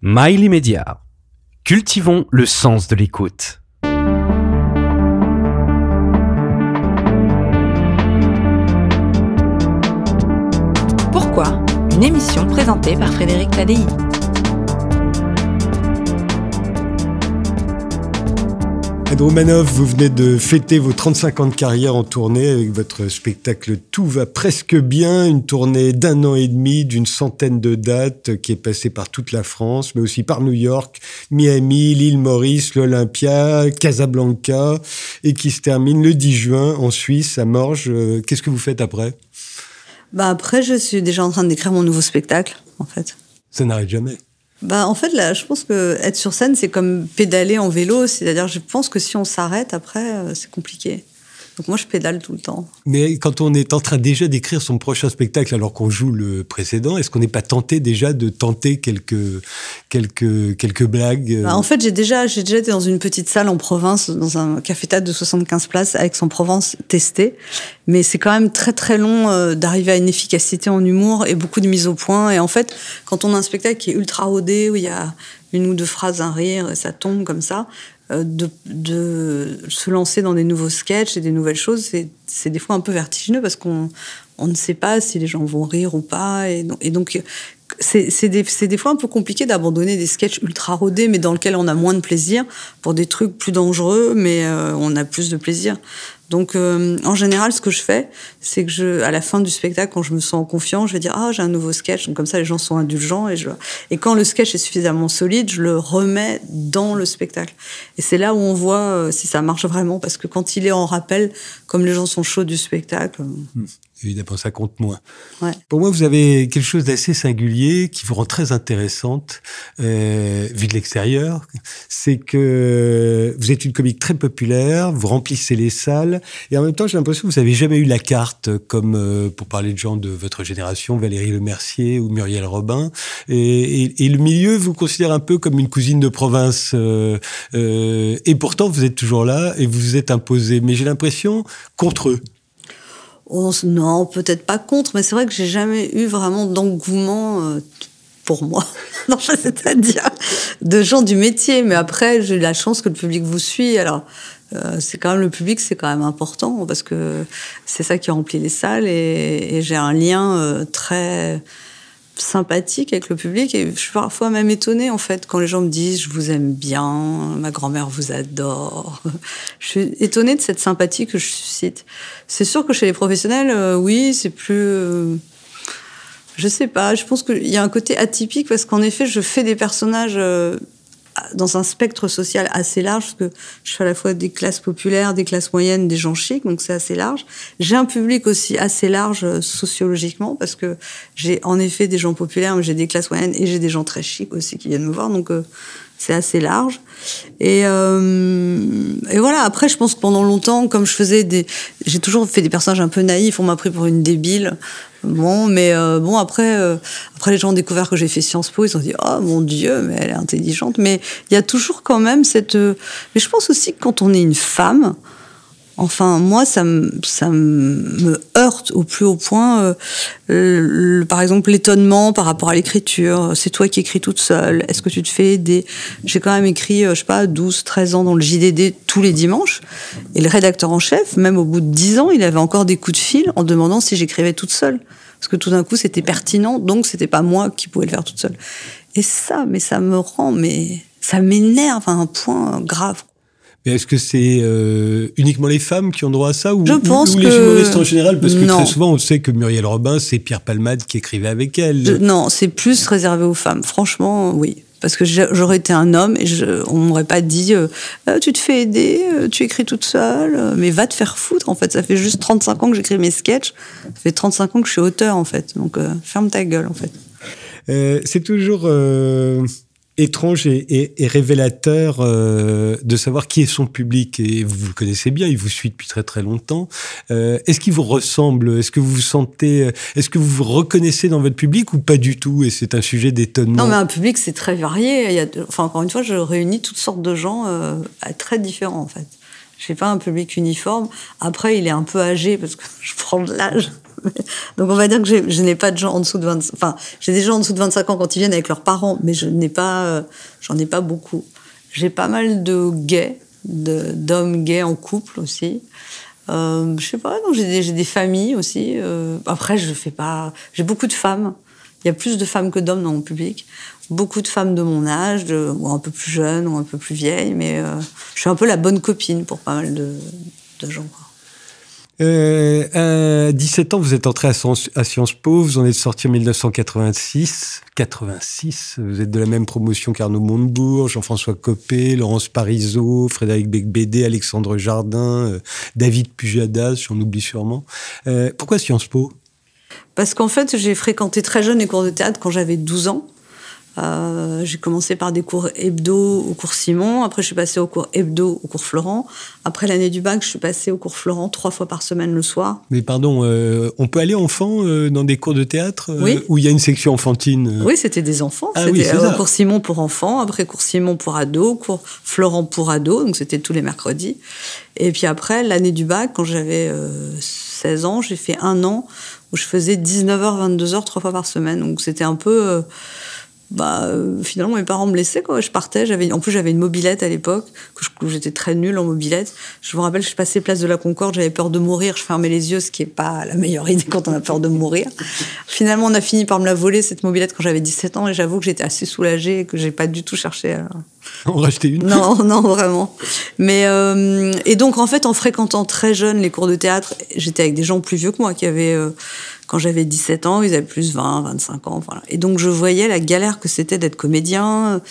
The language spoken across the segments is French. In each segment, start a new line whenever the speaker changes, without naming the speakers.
Mail Média. Cultivons le sens de l'écoute.
Pourquoi Une émission présentée par Frédéric Tadei?
Ed Romanov, vous venez de fêter vos 35 ans de carrière en tournée avec votre spectacle Tout va presque bien, une tournée d'un an et demi, d'une centaine de dates qui est passée par toute la France, mais aussi par New York, Miami, l'île Maurice, l'Olympia, Casablanca, et qui se termine le 10 juin en Suisse, à Morges. Euh, qu'est-ce que vous faites après?
Bah Après, je suis déjà en train d'écrire mon nouveau spectacle, en fait.
Ça n'arrête jamais.
Bah, en fait, là, je pense que être sur scène, c'est comme pédaler en vélo. C'est-à-dire, je pense que si on s'arrête après, euh, c'est compliqué. Donc moi, je pédale tout le temps.
Mais quand on est en train déjà d'écrire son prochain spectacle alors qu'on joue le précédent, est-ce qu'on n'est pas tenté déjà de tenter quelques, quelques, quelques blagues euh
bah, En fait, j'ai déjà, j'ai déjà été dans une petite salle en province, dans un café-théâtre de 75 places, avec son Provence testé. Mais c'est quand même très très long euh, d'arriver à une efficacité en humour et beaucoup de mise au point. Et en fait, quand on a un spectacle qui est ultra rodé, où il y a une ou deux phrases, un rire, et ça tombe comme ça, de, de, se lancer dans des nouveaux sketchs et des nouvelles choses, c'est des fois un peu vertigineux parce qu'on on ne sait pas si les gens vont rire ou pas. Et, et donc, c'est des, des, fois un peu compliqué d'abandonner des sketchs ultra rodés, mais dans lesquels on a moins de plaisir, pour des trucs plus dangereux, mais euh, on a plus de plaisir. Donc, euh, en général, ce que je fais, c'est que je, à la fin du spectacle, quand je me sens confiant, je vais dire ah j'ai un nouveau sketch. Donc comme ça, les gens sont indulgents et je et quand le sketch est suffisamment solide, je le remets dans le spectacle. Et c'est là où on voit euh, si ça marche vraiment, parce que quand il est en rappel, comme les gens sont chauds du spectacle.
Évidemment, ça compte moins.
Ouais.
Pour moi, vous avez quelque chose d'assez singulier qui vous rend très intéressante, euh, vu de l'extérieur. C'est que vous êtes une comique très populaire, vous remplissez les salles, et en même temps, j'ai l'impression que vous n'avez jamais eu la carte, comme euh, pour parler de gens de votre génération, Valérie Lemercier ou Muriel Robin. Et, et, et, le milieu vous considère un peu comme une cousine de province. Euh, euh, et pourtant, vous êtes toujours là et vous vous êtes imposé. Mais j'ai l'impression contre eux.
Non, peut-être pas contre, mais c'est vrai que j'ai jamais eu vraiment d'engouement euh, pour moi. non, c'est-à-dire de gens du métier. Mais après, j'ai la chance que le public vous suit. Alors, euh, c'est quand même le public, c'est quand même important parce que c'est ça qui remplit les salles et, et j'ai un lien euh, très sympathique avec le public et je suis parfois même étonnée en fait quand les gens me disent je vous aime bien, ma grand-mère vous adore. je suis étonnée de cette sympathie que je suscite. C'est sûr que chez les professionnels, euh, oui, c'est plus... Euh, je sais pas, je pense qu'il y a un côté atypique parce qu'en effet, je fais des personnages... Euh, dans un spectre social assez large, parce que je fais à la fois des classes populaires, des classes moyennes, des gens chics, donc c'est assez large. J'ai un public aussi assez large euh, sociologiquement, parce que j'ai en effet des gens populaires, mais j'ai des classes moyennes et j'ai des gens très chics aussi qui viennent me voir, donc euh, c'est assez large. Et, euh, et voilà, après, je pense que pendant longtemps, comme je faisais des. J'ai toujours fait des personnages un peu naïfs, on m'a pris pour une débile. Bon, mais euh, bon, après, euh, après, les gens ont découvert que j'ai fait Sciences Po, ils ont dit Oh mon Dieu, mais elle est intelligente. Mais il y a toujours quand même cette. Euh, mais je pense aussi que quand on est une femme, Enfin, moi, ça me, ça me heurte au plus haut point. Euh, le, par exemple, l'étonnement par rapport à l'écriture. C'est toi qui écris toute seule. Est-ce que tu te fais aider? J'ai quand même écrit, je sais pas, 12, 13 ans dans le JDD tous les dimanches. Et le rédacteur en chef, même au bout de 10 ans, il avait encore des coups de fil en demandant si j'écrivais toute seule. Parce que tout d'un coup, c'était pertinent, donc c'était pas moi qui pouvais le faire toute seule. Et ça, mais ça me rend, mais ça m'énerve à un point grave.
Mais est-ce que c'est euh, uniquement les femmes qui ont droit à ça ou,
Je pense
ou
que...
les humoristes en général? Parce que
Non.
très souvent, on sait que Muriel Robin, c'est Pierre Palmade qui écrivait avec elle.
Je- non, c'est plus réservé aux femmes. Franchement, oui. Parce que j'aurais été un homme et je, on m'aurait pas dit euh, Euh, tu te fais aider, euh, tu écris toute seule, mais va te faire foutre. En fait, ça fait juste 35 ans que j'écris mes sketchs. Ça fait 35 ans que je suis auteur, en fait. Donc, euh, ferme ta gueule, en fait.
C'est toujours étrange et, révélateur euh, de savoir qui est son public. Et vous, le connaissez bien, il vous suit depuis très très longtemps. Euh, est-ce qu'il vous ressemble? Est-ce que vous vous sentez euh, Est-ce que vous reconnaissez dans votre public ou pas du tout? Et c'est un sujet d'étonnement.
Non, mais un public, c'est très varié. Enfin, encore une fois, je réunis toutes sortes de gens très différents, en fait. Je n'ai pas un public uniforme. Après, il est un peu âgé parce que je prends de l'âge. Donc on va dire que je n'ai pas de gens en dessous de 25 enfin j'ai des gens en dessous de 25 ans quand ils viennent avec leurs parents, mais je n'ai pas, euh, j'en ai pas beaucoup. J'ai pas mal de gays, d'hommes gays en couple aussi. Euh, je sais pas, j'ai des, des, familles aussi. Euh, après, je fais pas. J'ai beaucoup de femmes. Il y a plus de femmes que d'hommes dans mon public. Beaucoup de femmes de mon âge, de, ou un peu plus jeunes, ou un peu plus vieilles, mais euh, je suis un peu la bonne copine pour pas mal de, de gens. Quoi.
Euh, à 17 ans, vous êtes entré à, Sciences Po, vous en êtes sorti en 1986. 86, vous êtes de la même promotion qu'Arnaud Montebourg, Jean-François Copé, Laurence Parisot, Frédéric Becbédé, Alexandre Jardin, euh, David Pujadas, j'en oublie sûrement. Euh, pourquoi Sciences Po?
Parce qu'en fait, j'ai fréquenté très jeune les cours de théâtre quand j'avais 12 ans. Euh, j'ai commencé par des cours hebdo au cours Simon, après je suis passée au cours hebdo au cours Florent. Après l'année du bac, je suis passée au cours Florent trois fois par semaine le soir.
Mais pardon, euh, on peut aller enfant euh, dans des cours de théâtre
oui.
où il y a une section enfantine
Oui, c'était des enfants.
Ah,
c'était
oui,
cours Simon pour enfants, après cours Simon pour ados, cours Florent pour ados, donc c'était tous les mercredis. Et puis après, l'année du bac, quand j'avais 16 ans, j'ai fait un an où je faisais 19h, 22h trois fois par semaine. Donc c'était un peu bah euh, finalement mes parents me laissaient quoi. Je partais j'avais en plus j'avais une mobilette à l'époque que j'étais très nulle en mobilette. Je me rappelle je passais place de la Concorde j'avais peur de mourir je fermais les yeux ce qui est pas la meilleure idée quand on a peur de mourir. Finalement on a fini par me la voler cette mobilette quand j'avais 17 ans et j'avoue que j'étais assez soulagée et que j'ai pas du tout cherché à
en racheter une.
Non non vraiment. Mais euh, et donc en fait en fréquentant très jeune les cours de théâtre j'étais avec des gens plus vieux que moi qui avaient euh, quand j'avais 17 ans, ils avaient plus 20, 25 ans. Voilà. Et donc, je voyais la galère que c'était d'être comédien.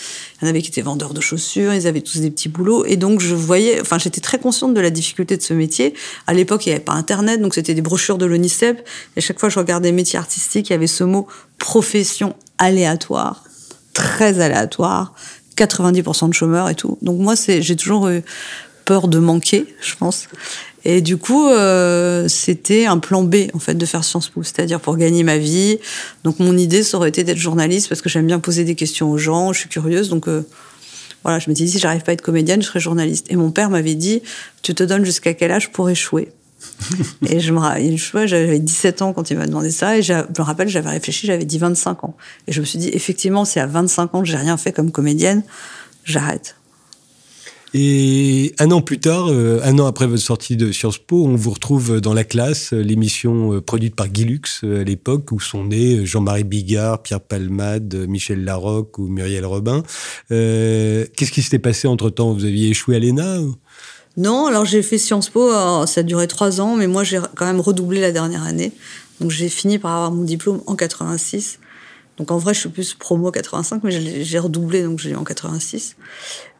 Il y en avait qui étaient vendeurs de chaussures, ils avaient tous des petits boulots. Et donc, je voyais, enfin, j'étais très consciente de la difficulté de ce métier. À l'époque, il n'y avait pas Internet, donc c'était des brochures de l'ONICEP. Et chaque fois je regardais métier artistique, il y avait ce mot profession aléatoire, très aléatoire, 90% de chômeurs et tout. Donc, moi, j'ai toujours eu peur de manquer, je pense. Et du coup, euh, c'était un plan B, en fait, de faire Sciences Po, c'est-à-dire pour gagner ma vie. Donc, mon idée, ça aurait été d'être journaliste parce que j'aime bien poser des questions aux gens, je suis curieuse. Donc, euh, voilà, je me dit, si j'arrive pas à être comédienne, je serai journaliste. Et mon père m'avait dit, tu te donnes jusqu'à quel âge pour échouer? Et je me rappelle, j'avais 17 ans quand il m'a demandé ça, et je me rappelle, j'avais réfléchi, j'avais dit 25 ans. Et je me suis dit, effectivement, si à 25 ans, j'ai rien fait comme comédienne, j'arrête.
Et un an plus tard, euh, un an après votre sortie de Sciences Po, on vous retrouve dans la classe, euh, l'émission euh, produite par Guy Lux à l'époque, où sont nés Jean-Marie Bigard, Pierre Palmade, Michel Larocque ou Muriel Robin. Qu'est-ce qui s'était passé entre-temps? Vous aviez échoué à l'ENA
Non, alors j'ai fait Sciences Po, ça a duré trois ans, mais moi j'ai quand même redoublé la dernière année. Donc j'ai fini par avoir mon diplôme en 86. Donc en vrai, je suis plus promo 85, mais j'ai redoublé, donc j'ai eu en 86.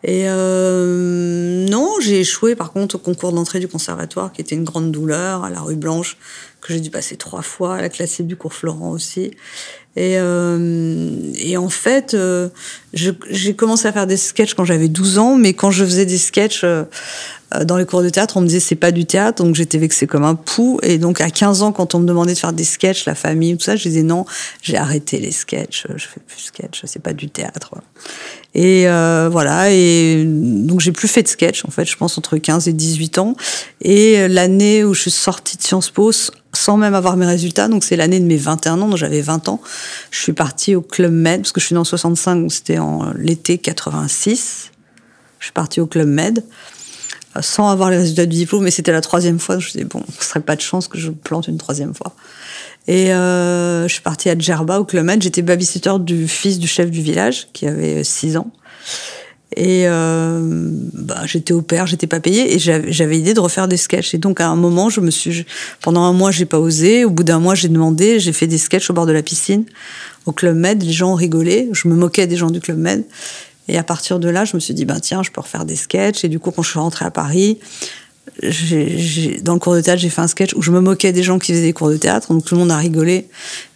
Et euh, non, j'ai échoué par contre au concours d'entrée du conservatoire, qui était une grande douleur, à la rue Blanche, que j'ai dû passer trois fois, à la classe du cours Florent aussi. Et, euh, et en fait, euh, j'ai commencé à faire des sketchs quand j'avais 12 ans, mais quand je faisais des sketchs euh, euh, dans les cours de théâtre, on me disait c'est pas du théâtre, donc j'étais vexée comme un pou. Et donc à 15 ans, quand on me demandait de faire des sketchs, la famille, tout ça, je disais non, j'ai arrêté les sketchs, je fais plus de sketchs, c'est pas du théâtre. Et euh, voilà, et donc j'ai plus fait de sketch en fait, je pense entre 15 et 18 ans. Et l'année où je suis sortie de Sciences Po, sans même avoir mes résultats, donc c'est l'année de mes 21 ans, donc j'avais 20 ans, je suis partie au Club Med, parce que je suis née en 65, donc c'était en l'été 86. Je suis partie au Club Med sans avoir les résultats du diplôme, mais c'était la troisième fois. Je me disais, bon, ce serait pas de chance que je plante une troisième fois. Et euh, je suis partie à Djerba, au Club Med. J'étais babysitter du fils du chef du village, qui avait 6 ans. Et euh, bah, j'étais au père, j'étais pas payée, et j'avais l'idée de refaire des sketchs. Et donc à un moment, je me suis, pendant un mois, j'ai pas osé. Au bout d'un mois, j'ai demandé, j'ai fait des sketchs au bord de la piscine, au Club Med. Les gens rigolaient. Je me moquais des gens du Club Med. Et à partir de là, je me suis dit, ben tiens, je peux refaire des sketchs. Et du coup, quand je suis rentrée à Paris, dans le cours de théâtre, j'ai fait un sketch où je me moquais des gens qui faisaient des cours de théâtre, donc tout le monde a rigolé.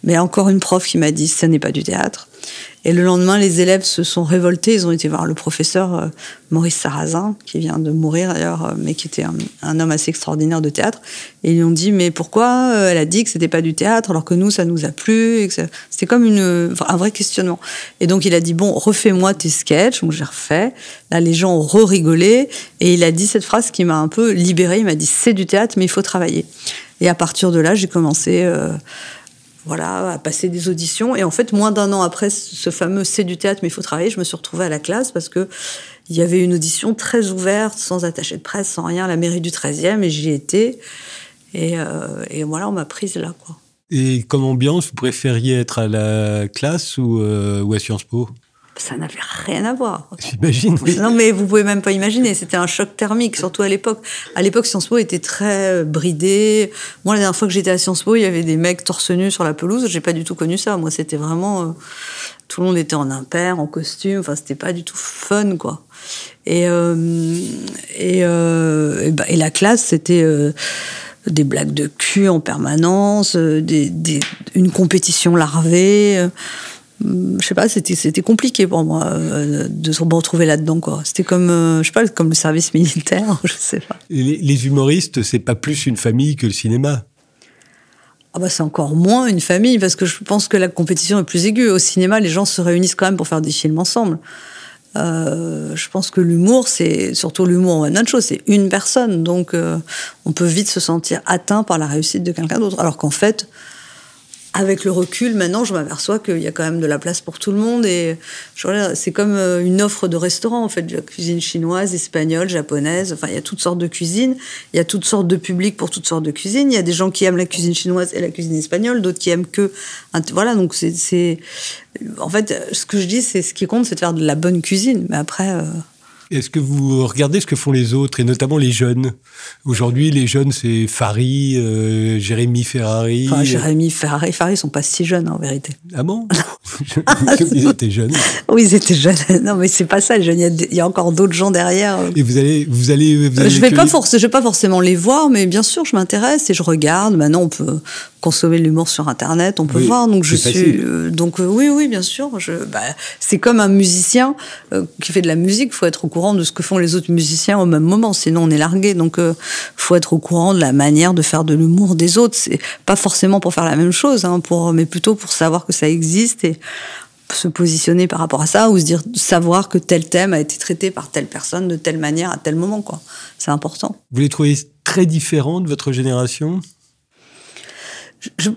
Mais encore une prof qui m'a dit, ça n'est pas du théâtre. Et le lendemain, les élèves se sont révoltés. Ils ont été voir le professeur euh, Maurice Sarrazin, qui vient de mourir d'ailleurs, euh, mais qui était un, homme assez extraordinaire de théâtre. Et ils lui ont dit, mais pourquoi euh, elle a dit que c'était pas du théâtre alors que nous, ça nous a plu C'était comme un vrai questionnement. Et donc il a dit, bon, refais-moi tes sketchs. Donc j'ai refait. Là, les gens ont re-rigolé. Et il a dit cette phrase qui m'a un peu libérée. Il m'a dit, c'est du théâtre, mais il faut travailler. Et à partir de là, j'ai commencé voilà, à passer des auditions. Et en fait, moins d'un an après ce fameux C'est du théâtre, mais il faut travailler, je me suis retrouvée à la classe parce que il y avait une audition très ouverte, sans attaché de presse, sans rien, à la mairie du 13e, et j'y étais. Et, euh, et voilà, on m'a prise là, quoi.
Et comme ambiance, vous préfériez être à la classe ou, euh, ou à Sciences Po?
Ça n'avait rien à voir.
J'imagine.
Non, mais vous pouvez même pas imaginer. C'était un choc thermique, surtout à l'époque. À l'époque, Sciences Po était très euh, bridé. Moi, la dernière fois que j'étais à Sciences Po, il y avait des mecs torse nu sur la pelouse. J'ai pas du tout connu ça. Moi, c'était vraiment euh, tout le monde était en impair, en costume. Enfin, c'était pas du tout fun, quoi. Et euh, et, euh, et, bah, et, la classe, c'était des blagues de cul en permanence, des, des, une compétition larvée je sais pas, c'était c'était compliqué pour moi euh, de se retrouver là-dedans quoi. C'était comme euh, je sais pas comme le service militaire, je sais pas.
Les, les humoristes, c'est pas plus une famille que le cinéma?
Ah bah c'est encore moins une famille parce que je pense que la compétition est plus aiguë. Au cinéma, les gens se réunissent quand même pour faire des films ensemble. Euh, je pense que l'humour, c'est surtout l'humour one chose, c'est une personne, donc on peut vite se sentir atteint par la réussite de quelqu'un d'autre. Alors qu'en fait, avec le recul, maintenant, je m'aperçois qu'il y a quand même de la place pour tout le monde. Et c'est comme euh, une offre de restaurant, en fait, la cuisine chinoise, espagnole, japonaise. Enfin, il y a toutes sortes de cuisines. Il y a toutes sortes de publics pour toutes sortes de cuisines. Il y a des gens qui aiment la cuisine chinoise et la cuisine espagnole, d'autres qui aiment que. Voilà, donc c'est. En fait, ce que je dis, c'est ce qui compte, c'est de faire de la bonne cuisine. Mais après. Euh,
est-ce que vous regardez ce que font les autres, et notamment les jeunes? Aujourd'hui, les jeunes, c'est Fari, euh, Jérémy Ferrari.
Enfin, Jérémy Ferrari, Fari sont pas si jeunes en vérité.
Ah bon? Ils étaient jeunes.
Oui, ils étaient jeunes. Non, mais c'est pas ça. Il y a, il y a encore d'autres gens derrière.
Et vous allez, vous allez, vous allez
je vais pas je vais pas forcément les voir, mais bien sûr, je m'intéresse et je regarde. Maintenant, on peut consommer l'humour sur Internet, on peut voir. Donc je suis, euh, donc euh, oui, oui, bien sûr. Je, bah, c'est comme un musicien euh, qui fait de la musique. Il faut être au courant de ce que font les autres musiciens au même moment, sinon on est largué. Donc il faut être au courant de la manière de faire de l'humour des autres. C'est pas forcément pour faire la même chose, hein, pour, mais plutôt pour savoir que ça existe et se positionner par rapport à ça ou se dire savoir que tel thème a été traité par telle personne de telle manière à tel moment quoi c'est important
vous les trouvez très différents de votre génération?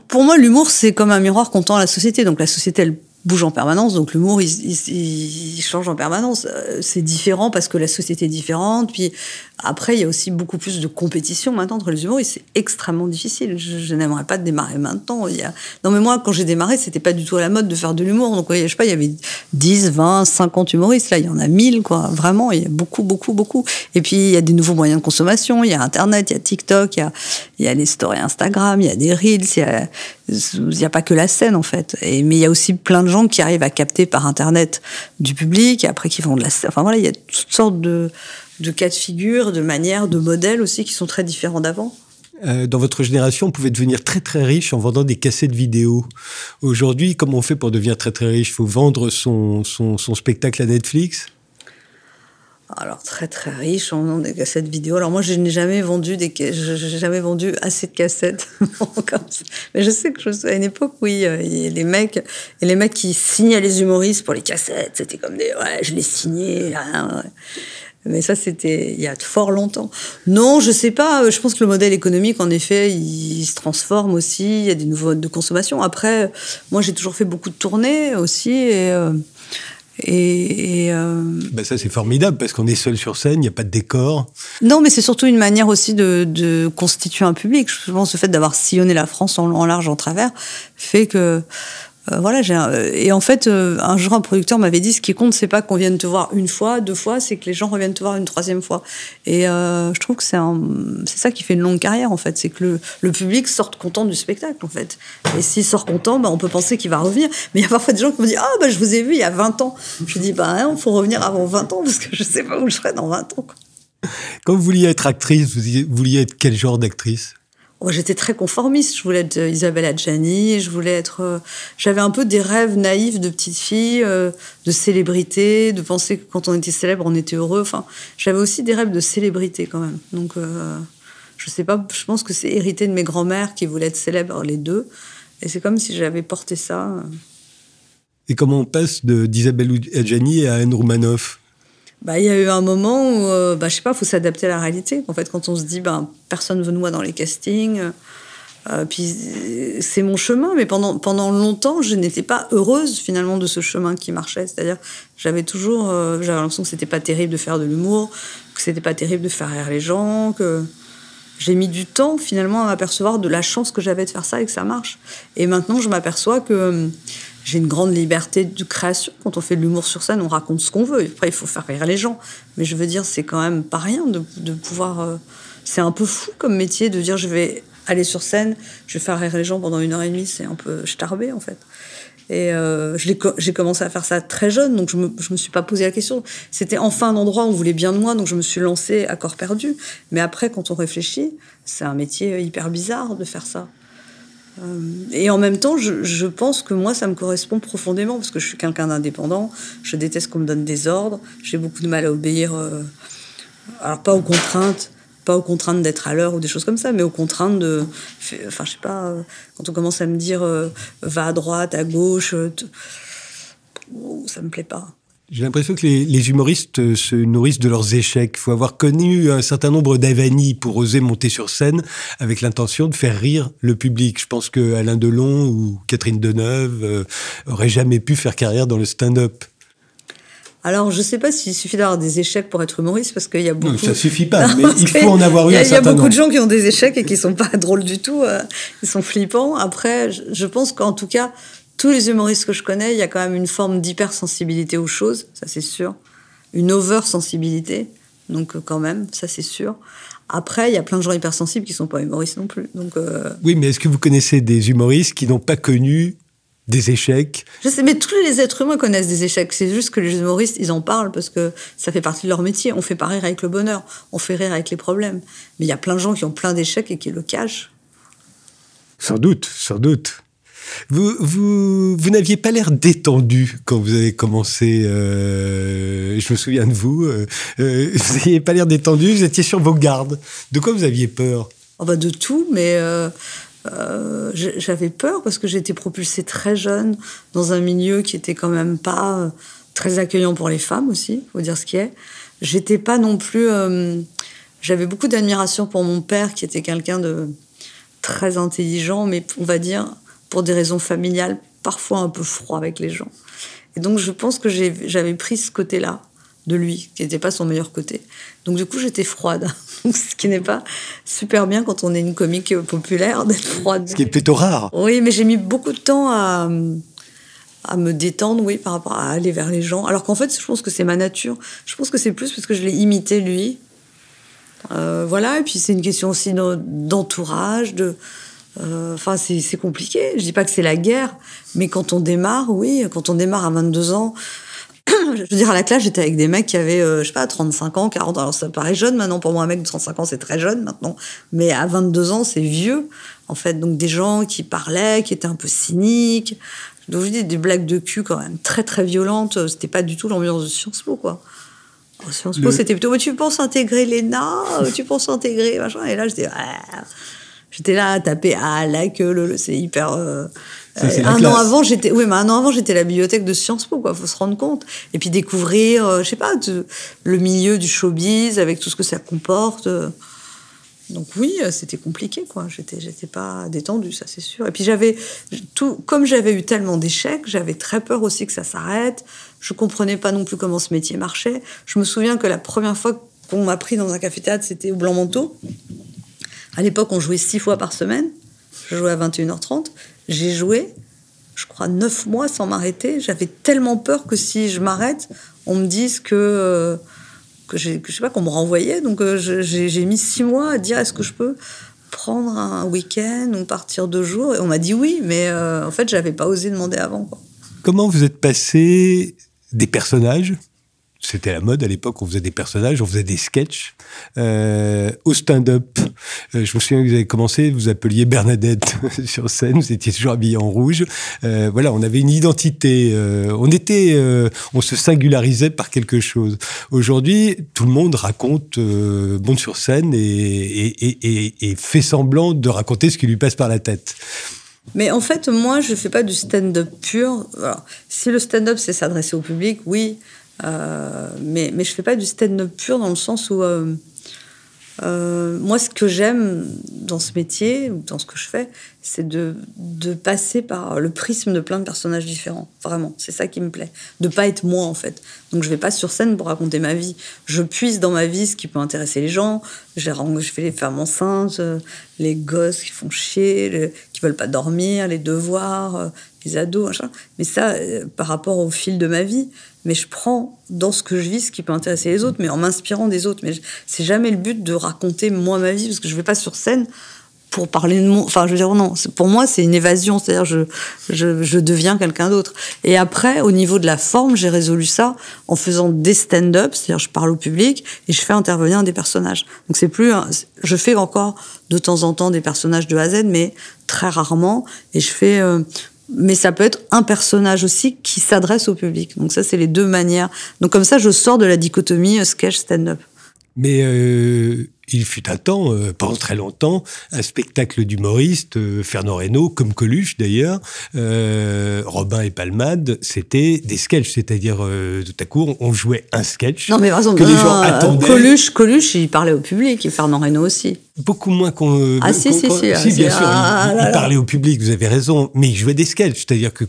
Pour moi, l'humour, c'est comme un miroir qu'on tend à la société. Donc la société, elle bouge en permanence, donc l'humour, il, il, il, change en permanence. Euh, c'est différent parce que la société est différente. Puis après, il y a aussi beaucoup plus de compétition maintenant entre les humoristes. C'est extrêmement difficile. Je, je n'aimerais pas démarrer maintenant. Il y a... Non, mais moi, quand j'ai démarré, c'était pas du tout à la mode de faire de l'humour. Donc, je sais pas, il y avait 10, 20, 50 humoristes. Là, il y en a 1000, quoi. Vraiment, il y a beaucoup, beaucoup, beaucoup. Et puis, il y a des nouveaux moyens de consommation. Il y a Internet, il y a TikTok, il y a, il y a les stories Instagram, il y a des Reels, il y a, il n'y a pas que la scène, en fait. Mais il y a aussi plein de gens qui arrivent à capter par Internet du public après qui font de la scène. Enfin, voilà, il y a toutes sortes de, de cas de figure, de manières, de modèles aussi qui sont très différents d'avant.
Euh, dans votre génération, on pouvait devenir très très riche en vendant des cassettes vidéo. Aujourd'hui, comment on fait pour devenir très très riche? Il faut vendre son, son, spectacle à Netflix?
Alors très très riche en vendant des cassettes vidéo. Alors moi je n'ai jamais vendu des j'ai jamais vendu assez de cassettes. Mais je sais que je, à une époque oui, euh, les mecs et les mecs qui signaient les humoristes pour les cassettes, c'était comme des ouais je les signais. Hein. Mais ça, c'était il y a fort longtemps. Non, je sais pas. Je pense que le modèle économique, en effet, il, se transforme aussi. Il y a des nouveaux modes de consommation. Après, moi, j'ai toujours fait beaucoup de tournées aussi. Et, euh, et, et euh...
ben ça, c'est formidable parce qu'on est seul sur scène, il n'y a pas de décor.
Non, mais c'est surtout une manière aussi de, de, constituer un public. Je pense que le fait d'avoir sillonné la France en, en large, en travers, fait que euh, voilà, j'ai et en fait, euh, un jour, un producteur m'avait dit ce qui compte, c'est pas qu'on vienne te voir une fois, deux fois, c'est que les gens reviennent te voir une troisième fois. Et euh, je trouve que c'est c'est ça qui fait une longue carrière en fait, c'est que le, le, public sorte content du spectacle en fait. Et s'il sort content, bah, on peut penser qu'il va revenir. Mais il y a parfois des gens qui me disent ah bah je vous ai vu il y a 20 ans. Je dis bah il faut revenir avant 20 ans parce que je sais pas où je serai dans 20 ans.
Quand vous vouliez être actrice, vous vouliez être quel genre d'actrice?
J'étais très conformiste. Je voulais être euh, Isabelle Adjani. Je voulais être. Euh, j'avais un peu des rêves naïfs de petite fille, euh, de célébrité, de penser que quand on était célèbre, on était heureux. Enfin, j'avais aussi des rêves de célébrité quand même. Donc, euh, je sais pas. Je pense que c'est hérité de mes grands-mères qui voulaient être célèbres les deux. Et c'est comme si j'avais porté ça.
Et comment on passe d'Isabelle Adjani à Anne Roumanoff?
Bah, il y a eu un moment où, euh, bah, je sais pas, faut s'adapter à la réalité. En fait, quand on se dit, ben, personne veut de moi dans les castings, Euh, puis c'est mon chemin, mais pendant, pendant longtemps, je n'étais pas heureuse finalement de ce chemin qui marchait. C'est-à-dire, j'avais toujours, euh, j'avais l'impression que c'était pas terrible de faire de l'humour, que c'était pas terrible de faire rire les gens, que j'ai mis du temps finalement à m'apercevoir de la chance que j'avais de faire ça et que ça marche. Et maintenant, je m'aperçois que euh, j'ai une grande liberté de création. Quand on fait de l'humour sur scène, on raconte ce qu'on veut. Après, il faut faire rire les gens. Mais je veux dire, c'est quand même pas rien de, pouvoir. c'est un peu fou comme métier de dire je vais aller sur scène, je vais faire rire les gens pendant une heure et demie, c'est un peu starbé en fait. Et euh, j'ai commencé à faire ça très jeune, donc je me, je me suis pas posé la question. C'était enfin un endroit où on voulait bien de moi, donc je me suis lancée à corps perdu. Mais après, quand on réfléchit, c'est un métier hyper bizarre de faire ça. Euh, et en même temps, je, pense que moi, ça me correspond profondément, parce que je suis quelqu'un d'indépendant, je déteste qu'on me donne des ordres, j'ai beaucoup de mal à obéir, euh, alors pas aux contraintes, pas aux contraintes d'être à l'heure ou des choses comme ça, mais aux contraintes de. Enfin, je sais pas, euh, quand on commence à me dire va à droite, à gauche, ça me plaît pas.
J'ai l'impression que les, humoristes se nourrissent de leurs échecs. Il faut avoir connu un certain nombre d'avanies pour oser monter sur scène avec l'intention de faire rire le public. Je pense que Alain Delon ou Catherine Deneuve euh, auraient jamais pu faire carrière dans le stand-up.
Alors, je ne sais pas s'il suffit d'avoir des échecs pour être humoriste, parce qu'il y a beaucoup.
Non, ça suffit pas, mais il faut en avoir eu un certain
Il y a beaucoup de gens qui ont des échecs et qui sont pas drôles du tout. Euh, ils sont flippants. Après, je pense qu'en tout cas, tous les humoristes que je connais, il y a quand même une forme d'hypersensibilité aux choses, ça c'est sûr. Une oversensibilité, donc euh, quand même, ça c'est sûr. Après, il y a plein de gens hypersensibles qui sont pas humoristes non plus. Donc, euh,
Oui, mais est-ce que vous connaissez des humoristes qui n'ont pas connu des échecs?
Je sais, mais tous les êtres humains connaissent des échecs. C'est juste que les humoristes, ils en parlent parce que ça fait partie de leur métier. On fait pas rire avec le bonheur, on fait rire avec les problèmes. Mais il y a plein de gens qui ont plein d'échecs et qui le cachent.
Sans doute, sans doute. Vous, vous, vous n'aviez pas l'air détendu quand vous avez commencé. Euh, je me souviens de vous. Euh, euh, vous n'aviez pas l'air détendu, vous étiez sur vos gardes. De quoi vous aviez peur?
Oh De tout, mais j'avais peur parce que j'étais propulsée très jeune dans un milieu qui était quand même pas très accueillant pour les femmes aussi, faut dire ce qui est. J'étais pas non plus. J'avais beaucoup d'admiration pour mon père qui était quelqu'un de très intelligent, mais on va dire pour des raisons familiales, parfois un peu froid avec les gens. Et donc je pense que j'avais pris ce côté-là de lui, qui n'était pas son meilleur côté. Donc du coup, j'étais froide, ce qui n'est pas super bien quand on est une comique populaire d'être froide.
Ce qui est plutôt rare.
Oui, mais j'ai mis beaucoup de temps à, à me détendre, oui, par rapport à aller vers les gens. Alors qu'en fait, je pense que c'est ma nature. Je pense que c'est plus parce que je l'ai imité lui. Euh, voilà, et puis c'est une question aussi d'entourage, de... Euh, enfin, c'est compliqué. Je dis pas que c'est la guerre, mais quand on démarre, oui, quand on démarre à 22 ans, je veux dire, à la classe, j'étais avec des mecs qui avaient, euh, je sais pas, 35 ans, 40 ans. Alors, ça paraît jeune maintenant. Pour moi, un mec de 35 ans, c'est très jeune maintenant. Mais à 22 ans, c'est vieux, en fait. Donc, des gens qui parlaient, qui étaient un peu cyniques. Donc, je dis des blagues de cul quand même très, très violentes. C'était pas du tout l'ambiance de Sciences Po, quoi. Sciences Po, c'était plutôt, tu penses intégrer l'ENA, tu penses intégrer, machin? Et là, j'étais, j'étais là à taper, ah, la queue, le, c'est hyper, euh, euh, un an avant, j'étais, oui, mais un an avant, j'étais à la bibliothèque de Sciences Po, quoi. Faut se rendre compte. Et puis découvrir, euh, je sais pas, le milieu du showbiz avec tout ce que ça comporte. Donc oui, c'était compliqué, quoi. J'étais, j'étais pas détendue, ça c'est sûr. Et puis j'avais tout, comme j'avais eu tellement d'échecs, j'avais très peur aussi que ça s'arrête. Je comprenais pas non plus comment ce métier marchait. Je me souviens que la première fois qu'on m'a pris dans un café-théâtre, c'était au Blanc Manteau. À l'époque, on jouait six fois par semaine. Je jouais à 21h30. J'ai joué, je crois, neuf mois sans m'arrêter. J'avais tellement peur que si je m'arrête, on me dise que, euh, que, je sais pas, qu'on me renvoyait. Donc euh, j'ai mis six mois à dire est-ce que je peux prendre un week-end ou partir deux jours? Et on m'a dit oui, mais euh, en fait, j'avais pas osé demander avant.
Comment vous êtes passé des personnages c'était la mode à l'époque, on faisait des personnages, on faisait des sketchs. Euh, au stand-up, euh, je me souviens que vous avez commencé, vous appeliez Bernadette sur scène, vous étiez toujours habillé en rouge. Euh, voilà, on avait une identité, on était, on se singularisait par quelque chose. Aujourd'hui, tout le monde raconte, monte sur scène et, fait semblant de raconter ce qui lui passe par la tête.
Mais en fait, moi, je fais pas du stand-up pur. si le stand-up, c'est s'adresser au public, oui. Euh, mais, mais je fais pas du stand-up pur dans le sens où, euh, Euh, moi, ce que j'aime dans ce métier, dans ce que je fais, c'est de, passer par le prisme de plein de personnages différents. Vraiment, c'est ça qui me plaît. De pas être moi, en fait. Donc, je vais pas sur scène pour raconter ma vie. Je puise dans ma vie ce qui peut intéresser les gens. Je, je fais les femmes enceintes, les gosses qui font chier, qui veulent pas dormir, les devoirs, les ados, machin. Mais ça, par rapport au fil de ma vie, mais je prends dans ce que je vis ce qui peut intéresser les autres, mais en m'inspirant des autres. Mais c'est jamais le but de raconter moi ma vie, parce que je vais pas sur scène pour parler de mon. Enfin, je veux dire, non, pour moi, c'est une évasion, c'est-à-dire je, je deviens quelqu'un d'autre. Et après, au niveau de la forme, j'ai résolu ça en faisant des stand-up, c'est-à-dire je parle au public et je fais intervenir des personnages. Donc c'est plus. Je fais encore de temps en temps des personnages de A à Z, mais très rarement. Et je fais. Euh, mais ça peut être un personnage aussi qui s'adresse au public. Donc ça, c'est les deux manières. Donc comme ça, je sors de la dichotomie euh, sketch stand-up.
Mais euh, il fut un temps, euh, pendant très longtemps, un spectacle d'humoristes, euh, Fernand Reynaud, comme Coluche d'ailleurs, Robin et Palmade, c'était des sketchs, c'est-à-dire tout à coup on jouait un sketch
non, mais par exemple,
que les gens attendaient.
Coluche, Coluche, il parlait au public, et Fernand Reynaud aussi.
Beaucoup moins qu'on.
Ah si, si, si,
si, bien sûr, ah, il, parlait au public, vous avez raison, mais il jouait des sketchs, c'est-à-dire que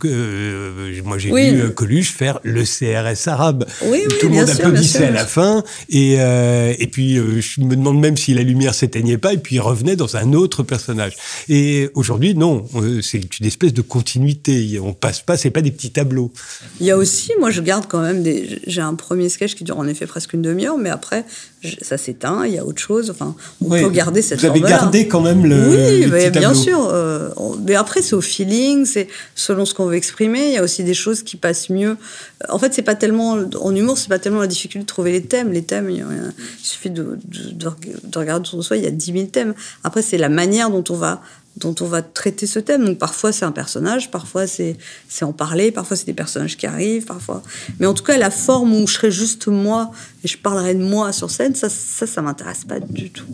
moi j'ai vu Coluche faire le CRS arabe.
Oui, oui,
Tout le monde
sûr,
applaudissait à la fin, et, et puis je me demande même si la lumière s'éteignait pas, et puis il revenait dans un autre personnage. Et aujourd'hui, non, euh, c'est une espèce de continuité. On passe pas, c'est pas des petits tableaux.
Il y a aussi, moi, je garde quand même des. J'ai un premier sketch qui dure en effet presque une demi-heure, mais après, ça s'éteint, il y a autre chose. Enfin, on peut garder cette
Vous avez gardé quand même le.
Oui, mais bien sûr. Euh, mais après, c'est au feeling, c'est selon ce qu'on veut exprimer. Il y a aussi des choses qui passent mieux. En fait, c'est pas tellement en humour, c'est pas tellement la difficulté de trouver les thèmes. Les thèmes, il, suffit de, de, de, regarder autour de soi, il y a 10 000 thèmes. Après, c'est la manière dont on va dont on va traiter ce thème. Donc parfois c'est un personnage, parfois c'est en parler, parfois c'est des personnages qui arrivent, parfois. Mais en tout cas, la forme où je serai juste moi et je parlerai de moi sur scène, ça, ça, ça m'intéresse pas du tout.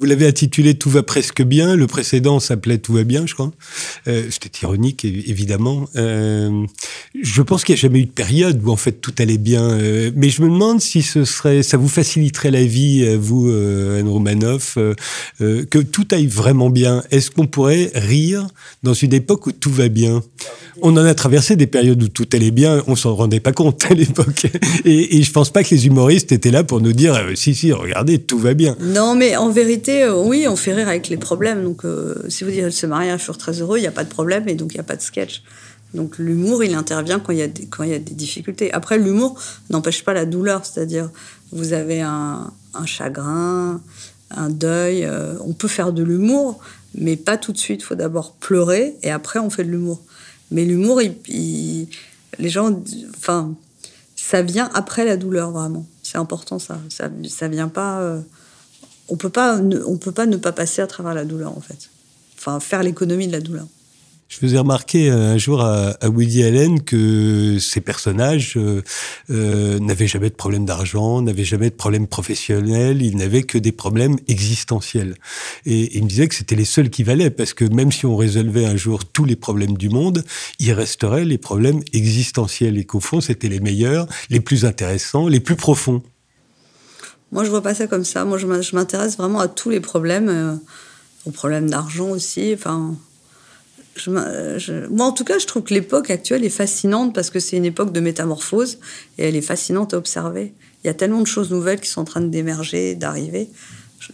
Vous l'avez intitulé Tout va presque bien. Le précédent s'appelait Tout va bien, je crois. Euh, C'était ironique, évidemment. Euh, je pense qu'il n'y a jamais eu de période où en fait tout allait bien. Euh, mais je me demande si ce serait, ça vous faciliterait la vie, vous, Anne Romanoff, que tout aille vraiment bien. Est-ce qu'on pourrait rire dans une époque où tout va bien? On en a traversé des périodes où tout allait bien. On s'en rendait pas compte à l'époque. Et, et je pense pas que les humoristes étaient là pour nous dire si si, regardez, tout va bien.
Non, mais en vérité euh, oui, on fait rire avec les problèmes. Donc, euh, si vous dites se marier furent très heureux, il n'y a pas de problème et donc il n'y a pas de sketch. Donc, l'humour, il intervient quand il y, a des, il difficultés. Après, l'humour n'empêche pas la douleur. C'est-à-dire, vous avez un, chagrin, un deuil. Euh, on peut faire de l'humour, mais pas tout de suite. Il faut d'abord pleurer et après, on fait de l'humour. Mais l'humour, les gens. Enfin, ça vient après la douleur, vraiment. C'est important, ça. Ça, ça vient pas on peut pas, on peut pas ne pas passer à travers la douleur en fait. Enfin, faire l'économie de la douleur.
Je faisais remarquer un jour à, Woody Allen que ses personnages euh, euh, n'avaient jamais de problème d'argent, n'avaient jamais de problème professionnel, ils n'avaient que des problèmes existentiels. Et, il me disait que c'était les seuls qui valaient, parce que même si on résolvait un jour tous les problèmes du monde, il resterait les problèmes existentiels, et qu'au fond, c'était les meilleurs, les plus intéressants, les plus profonds.
Moi, je vois pas ça comme ça. Moi, je m'intéresse vraiment à tous les problèmes, euh, aux problèmes d'argent aussi. Enfin, moi, en tout cas, je trouve que l'époque actuelle est fascinante parce que c'est une époque de métamorphose et elle est fascinante à observer. Il y a tellement de choses nouvelles qui sont en train d'émerger, d'arriver,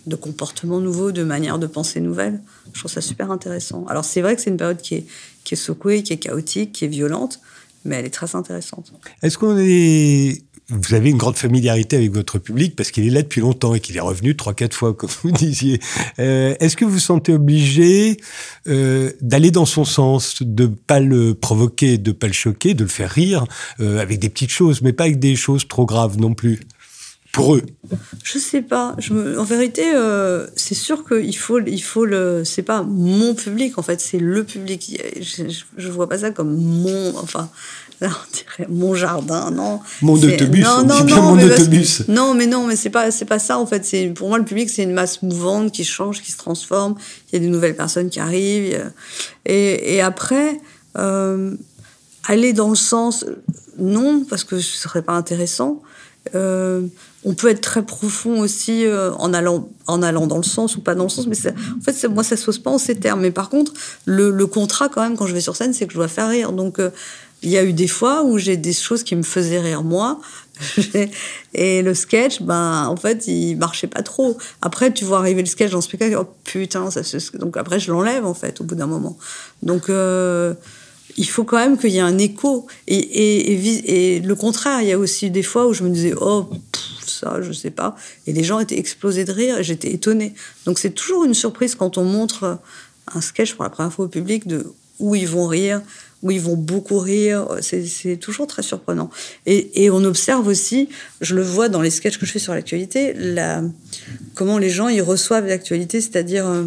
de comportements nouveaux, de manières de penser nouvelles. Je trouve ça super intéressant. Alors, c'est vrai que c'est une période qui est secouée, qui est chaotique, qui est violente, mais elle est très intéressante.
Est-ce qu'on est vous avez une grande familiarité avec votre public parce qu'il est là depuis longtemps et qu'il est revenu trois, quatre fois, comme vous disiez. Euh, Est-ce que vous vous sentez obligé euh, d'aller dans son sens, de pas le provoquer, de pas le choquer, de le faire rire euh, avec des petites choses, mais pas avec des choses trop graves non plus pour eux?
Je sais pas. En vérité, c'est sûr qu'il faut, il faut le. C'est pas mon public en fait, c'est le public. Je, je, vois pas ça comme mon. Enfin, on dirait mon jardin, non.
Mon autobus, non, non, bien mon autobus.
non, mais non, mais c'est pas, c'est pas ça en fait. C'est pour moi le public, c'est une masse mouvante qui change, qui se transforme. Il y a des nouvelles personnes qui arrivent. Et, et après, euh, aller dans le sens, non, parce que ce serait pas intéressant. on peut être très profond aussi en, allant, en allant dans le sens ou pas dans le sens, mais en fait, moi, ça se pose pas en ces termes. Mais par contre, le, le, contrat, quand même, quand je vais sur scène, c'est que je dois faire rire. Donc, il y a eu des fois où j'ai des choses qui me faisaient rire moi. et le sketch, ben, en fait, il marchait pas trop. Après, tu vois arriver le sketch dans le spectacle, oh putain, ça se... Donc après, je l'enlève, en fait, au bout d'un moment. Donc, euh, il faut quand même qu'il y ait un écho. Et, et, le contraire, il y a aussi des fois où je me disais, oh, ça, je sais pas. Et les gens étaient explosés de rire j'étais étonnée. Donc c'est toujours une surprise quand on montre un sketch pour la première fois au public de où ils vont rire, où ils vont beaucoup rire. C'est toujours très surprenant. Et, on observe aussi, je le vois dans les sketchs que je fais sur l'actualité, la, comment les gens ils reçoivent l'actualité, c'est-à-dire, euh,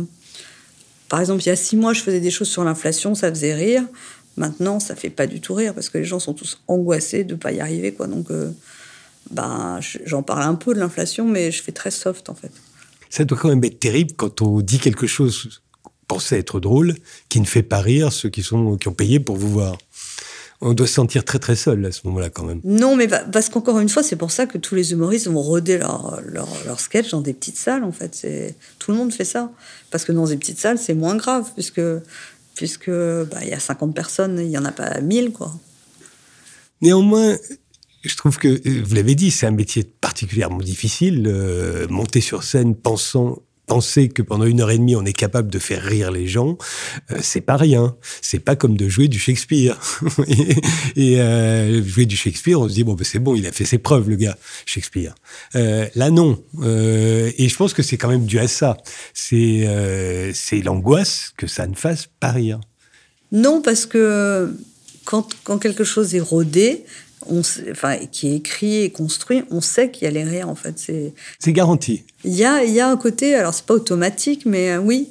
par exemple, il y a six mois, je faisais des choses sur l'inflation, ça faisait rire. Maintenant, ça fait pas du tout rire parce que les gens sont tous angoissés de pas y arriver, quoi. Donc, euh, ben, j'en parle un peu de l'inflation, mais je fais très soft en fait.
Ça doit quand même être terrible quand on dit quelque chose pensez être drôle, qui ne fait pas rire ceux qui, sont, qui ont payé pour vous voir. On doit se sentir très très seul à ce moment-là quand même.
Non, mais parce qu'encore une fois, c'est pour ça que tous les humoristes vont roder leur, leur, leur, sketch dans des petites salles en fait. Tout le monde fait ça. Parce que dans des petites salles, c'est moins grave, puisque puisque bah, il y a 50 personnes, il n'y en a pas 1000 quoi.
Néanmoins, je trouve que, vous l'avez dit, c'est un métier particulièrement difficile. Euh, monter sur scène pensant penser que pendant une heure et demie on est capable de faire rire les gens, euh, c'est pas rien. C'est pas comme de jouer du Shakespeare. et, euh, jouer du Shakespeare, on se dit bon ben c'est bon, il a fait ses preuves le gars, Shakespeare. Euh, là non. et je pense que c'est quand même dû à ça. C'est c'est l'angoisse que ça ne fasse pas rire.
Non parce que quand, quand quelque chose est rodé, enfin, qui est écrit et construit, on sait qu'il y a les rires, en fait.
C'est garanti.
Il y a, y a un côté, alors c'est pas automatique, mais euh, oui.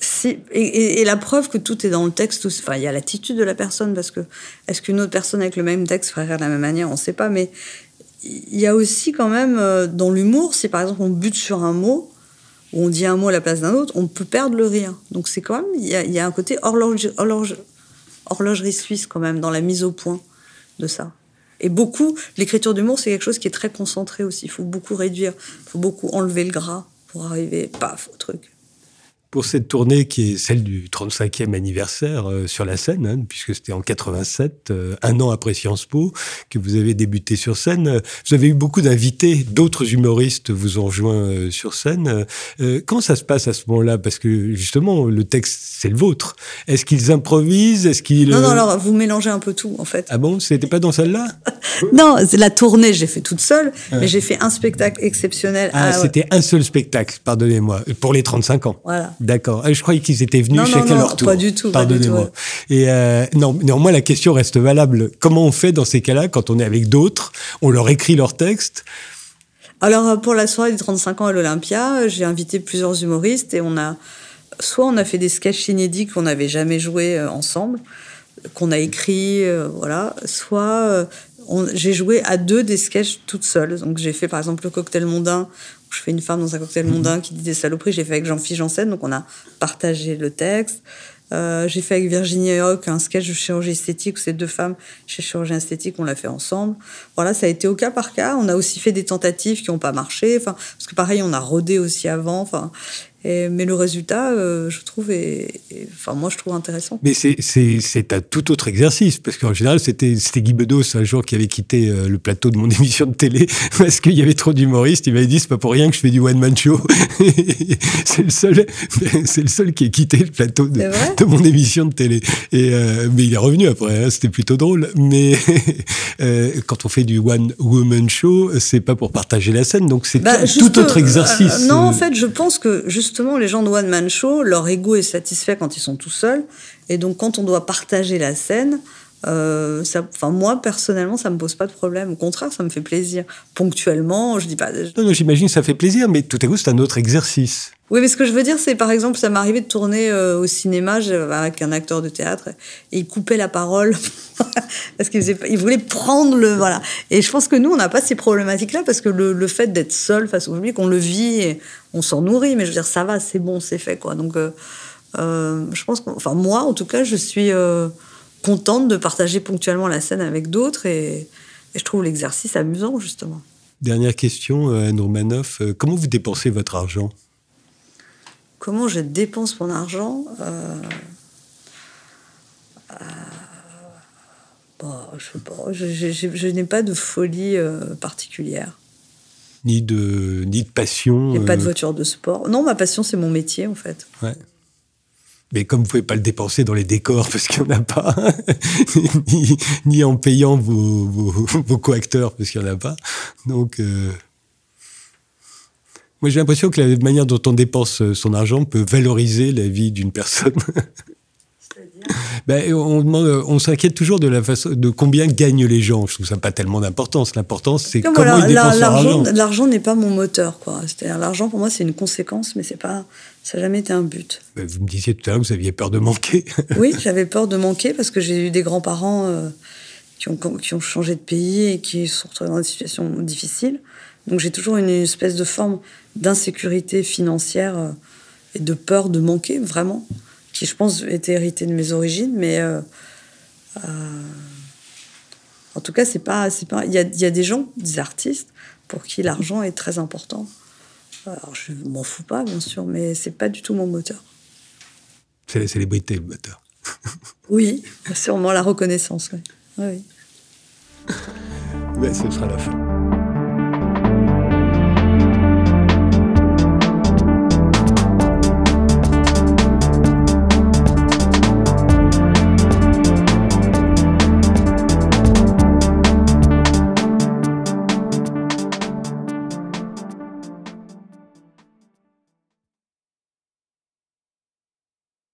Si, et, la preuve que tout est dans le texte, enfin, il y a l'attitude de la personne, parce que est-ce qu'une autre personne avec le même texte ferait rire de la même manière On ne sait pas, mais il y a aussi quand même euh, dans l'humour, si par exemple on bute sur un mot, ou on dit un mot à la place d'un autre, on peut perdre le rire. Donc c'est quand même, il y, y, a un côté horloge, horloge, horlogerie suisse quand même dans la mise au point de ça. Et beaucoup, l'écriture d'humour, c'est quelque chose qui est très concentré aussi. Il faut beaucoup réduire, il faut beaucoup enlever le gras pour arriver, paf, au truc
pour cette tournée qui est celle du 35e anniversaire euh, sur la scène, hein, puisque c'était en 87, euh, un an après Sciences Po, que vous avez débuté sur scène. Vous avez eu beaucoup d'invités, d'autres humoristes vous ont rejoint euh, sur scène. quand ça se passe à ce moment-là? Parce que justement, le texte, c'est le vôtre. Est-ce qu'ils improvisent? Est-ce qu'ils...
Non, non, alors vous mélangez un peu tout, en fait.
Ah bon? C'était pas dans celle-là?
Non, la tournée, j'ai fait toute seule, mais j'ai fait un spectacle exceptionnel.
Ah, c'était un seul spectacle, pardonnez-moi, pour les 35 ans.
Voilà.
D'accord. Ah, je croyais qu'ils étaient venus chez chacun leur tour.
Pas du tout.
Pardonnez-moi. Et euh, non, néanmoins, la question reste valable. Comment on fait dans ces cas-là quand on est avec d'autres On leur écrit leur texte?
Alors, euh, pour la soirée des 35 ans à l'Olympia, j'ai invité plusieurs humoristes et on a. Soit on a fait des sketchs inédits qu'on n'avait jamais joués euh, ensemble, qu'on a écrits, voilà. Soit j'ai joué à deux des sketchs toute seule. Donc j'ai fait par exemple le cocktail mondain je fais une femme dans un cocktail mhm. mondain qui dit des saloperies. J'ai fait avec Jean-Philippe Janssen, donc on a partagé le texte. Euh, j'ai fait avec Virginie Hoc un sketch de chirurgie esthétique où c'est deux femmes chez chirurgie esthétique, on l'a fait ensemble. Voilà, ça a été au cas par cas. On a aussi fait des tentatives qui n'ont pas marché. Enfin, parce que pareil, on a rodé aussi avant. Enfin, mais le résultat, euh, je trouve, est, enfin, moi, je trouve intéressant.
Mais c'est un tout autre exercice, parce qu'en général, c'était Guy Bedos, un jour, qui avait quitté euh, le plateau de mon émission de télé, parce qu'il y avait trop d'humoristes. Il m'avait dit, c'est pas pour rien que je fais du one-man show. c'est le seul, le seul qui a quitté le plateau de, de mon émission de télé. Et, euh, mais il est revenu après, hein, c'était plutôt drôle. Mais quand on fait du one-woman show, c'est pas pour partager la scène, donc c'est bah, tout autre exercice.
non, en fait, je pense que, juste justement, les gens de One Man Show, leur ego est satisfait quand ils sont tout seuls. Et donc, quand on doit partager la scène, euh, moi personnellement, ça me pose pas de problème. Au contraire, ça me fait plaisir. Ponctuellement, je dis pas.
Non, non j'imagine ça fait plaisir, mais tout à coup c'est un autre exercice.
Oui, mais ce que je veux dire, c'est par exemple, ça m'est arrivé de tourner euh, au cinéma avec un acteur de théâtre et il coupait la parole parce qu'il il voulait prendre le voilà. Et je pense que nous, on n'a pas ces problématiques-là parce que le, le fait d'être seul face au public, on le vit, et on s'en nourrit. Mais je veux dire, ça va, c'est bon, c'est fait quoi. Donc, euh, je pense, enfin moi, en tout cas, je suis contente de partager ponctuellement la scène avec d'autres et, je trouve l'exercice amusant, justement.
Dernière question, euh, Anne Romanoff. Euh, comment vous dépensez votre argent?
Comment je dépense mon argent? Euh, euh, bah, Je n'ai pas de folie euh, particulière.
ni de, ni de passion
J'ai pas de
euh,
voiture de sport. Non, ma passion, c'est mon métier, en fait.
ouais. Mais comme vous pouvez pas le dépenser dans les décors parce qu'il n'y en a pas, ni, ni en payant vos, vos, vos coacteurs parce qu'il n'y en a pas. Donc, euh, moi j'ai l'impression que la manière dont on dépense euh, son argent peut valoriser la vie d'une personne. Ben, on demande, on s'inquiète toujours de la façon, de combien gagnent les gens. Je trouve ça pas tellement d'importance. L'importance, c'est
Comme
comment
voilà,
ils dépensent
l'argent,
argent.
l'argent n'est pas mon moteur, quoi. C'est-à-dire, l'argent pour moi, c'est une conséquence, mais c'est pas, ça n'a jamais été un but.
Ben, Vous me disiez tout à l'heure que vous aviez peur de manquer.
Oui, j'avais peur de manquer parce que j'ai eu des grands-parents euh, qui, ont, qui ont changé de pays et qui se sont retrouvés dans des situations difficiles. Donc j'ai toujours une espèce de forme d'insécurité financière euh, et de peur de manquer, vraiment, qui je pense était héritée de mes origines, mais euh, euh, en tout cas, c'est pas, c'est pas. Il y a, y a des gens, des artistes, pour qui l'argent est très important. Alors je m'en fous pas, bien sûr, mais c'est pas du tout mon moteur.
C'est la célébrité, le moteur.
Oui, sûrement la reconnaissance. Oui. Oui.
Ben, ce sera la fin.